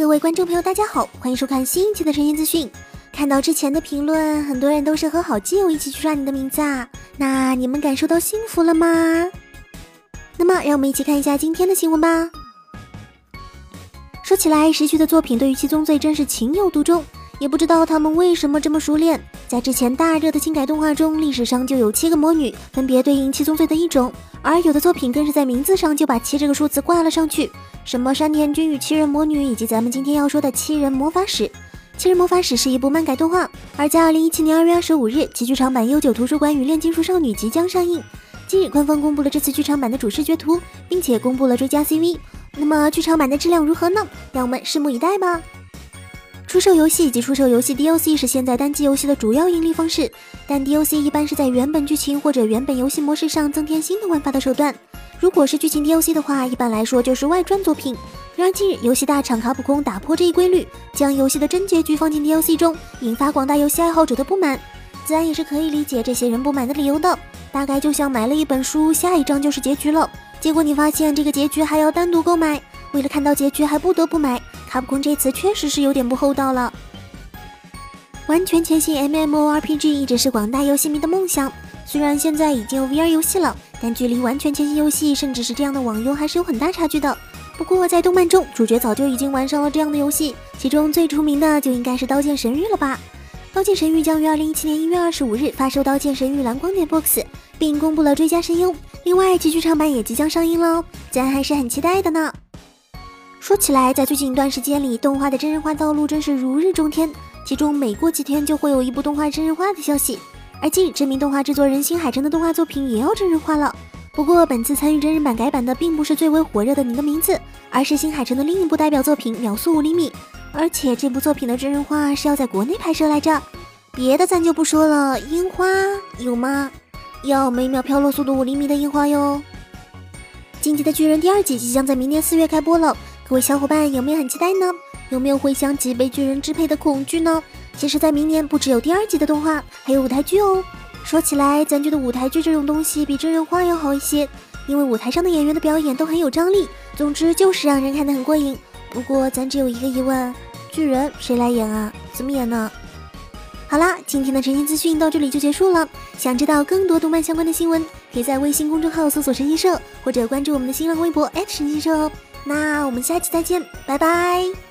各位观众朋友，大家好，欢迎收看新一期的神仙资讯。看到之前的评论，很多人都是和好基友一起去刷你的名字啊，那你们感受到幸福了吗？那么，让我们一起看一下今天的新闻吧。说起来，时序的作品对于七宗罪真是情有独钟，也不知道他们为什么这么熟练。在之前大热的轻改动画中，历史上就有七个魔女，分别对应七宗罪的一种，而有的作品更是在名字上就把七这个数字挂了上去。什么山田君与七人魔女，以及咱们今天要说的七人魔法使。七人魔法使是一部漫改动画，而在二零一七年二月二十五日，其剧场版《悠久图书馆与炼金术少女》即将上映。今日官方公布了这次剧场版的主视觉图，并且公布了追加 CV。那么剧场版的质量如何呢？让我们拭目以待吧。出售游戏以及出售游戏 DLC 是现在单机游戏的主要盈利方式，但 DLC 一般是在原本剧情或者原本游戏模式上增添新的玩法的手段。如果是剧情 DLC 的话，一般来说就是外传作品。然而近日，游戏大厂卡普空打破这一规律，将游戏的真结局放进 DLC 中，引发广大游戏爱好者的不满。自然也是可以理解这些人不满的理由的。大概就像买了一本书，下一章就是结局了，结果你发现这个结局还要单独购买，为了看到结局还不得不买。卡普空这次确实是有点不厚道了。完全潜行 MMORPG 一直是广大游戏迷的梦想。虽然现在已经有 VR 游戏了，但距离完全潜行游戏，甚至是这样的网游，还是有很大差距的。不过在动漫中，主角早就已经玩上了这样的游戏，其中最出名的就应该是《刀剑神域》了吧？《刀剑神域》将于二零一七年一月二十五日发售《刀剑神域蓝光碟 Box》，并公布了追加声优。另外，其剧场版也即将上映喽，咱还是很期待的呢。说起来，在最近一段时间里，动画的真人化道路真是如日中天，其中每过几天就会有一部动画真人化的消息。而近日，知名动画制作人新海诚的动画作品也要真人化了。不过，本次参与真人版改版的并不是最为火热的《你的名字》，而是新海诚的另一部代表作品《秒速五厘米》。而且这部作品的真人化是要在国内拍摄来着。别的咱就不说了，樱花有吗？要每秒飘落速度五厘米的樱花哟。《进击的巨人》第二季即将在明年四月开播了，各位小伙伴有没有很期待呢？有没有回想起被巨人支配的恐惧呢？其实，在明年不只有第二季的动画，还有舞台剧哦。说起来，咱觉得舞台剧这种东西比真人化要好一些，因为舞台上的演员的表演都很有张力。总之就是让人看得很过瘾。不过，咱只有一个疑问：巨人谁来演啊？怎么演呢？好啦，今天的神仙资讯到这里就结束了。想知道更多动漫相关的新闻，可以在微信公众号搜索“神仙社”或者关注我们的新浪微博神奇社哦。那我们下期再见，拜拜。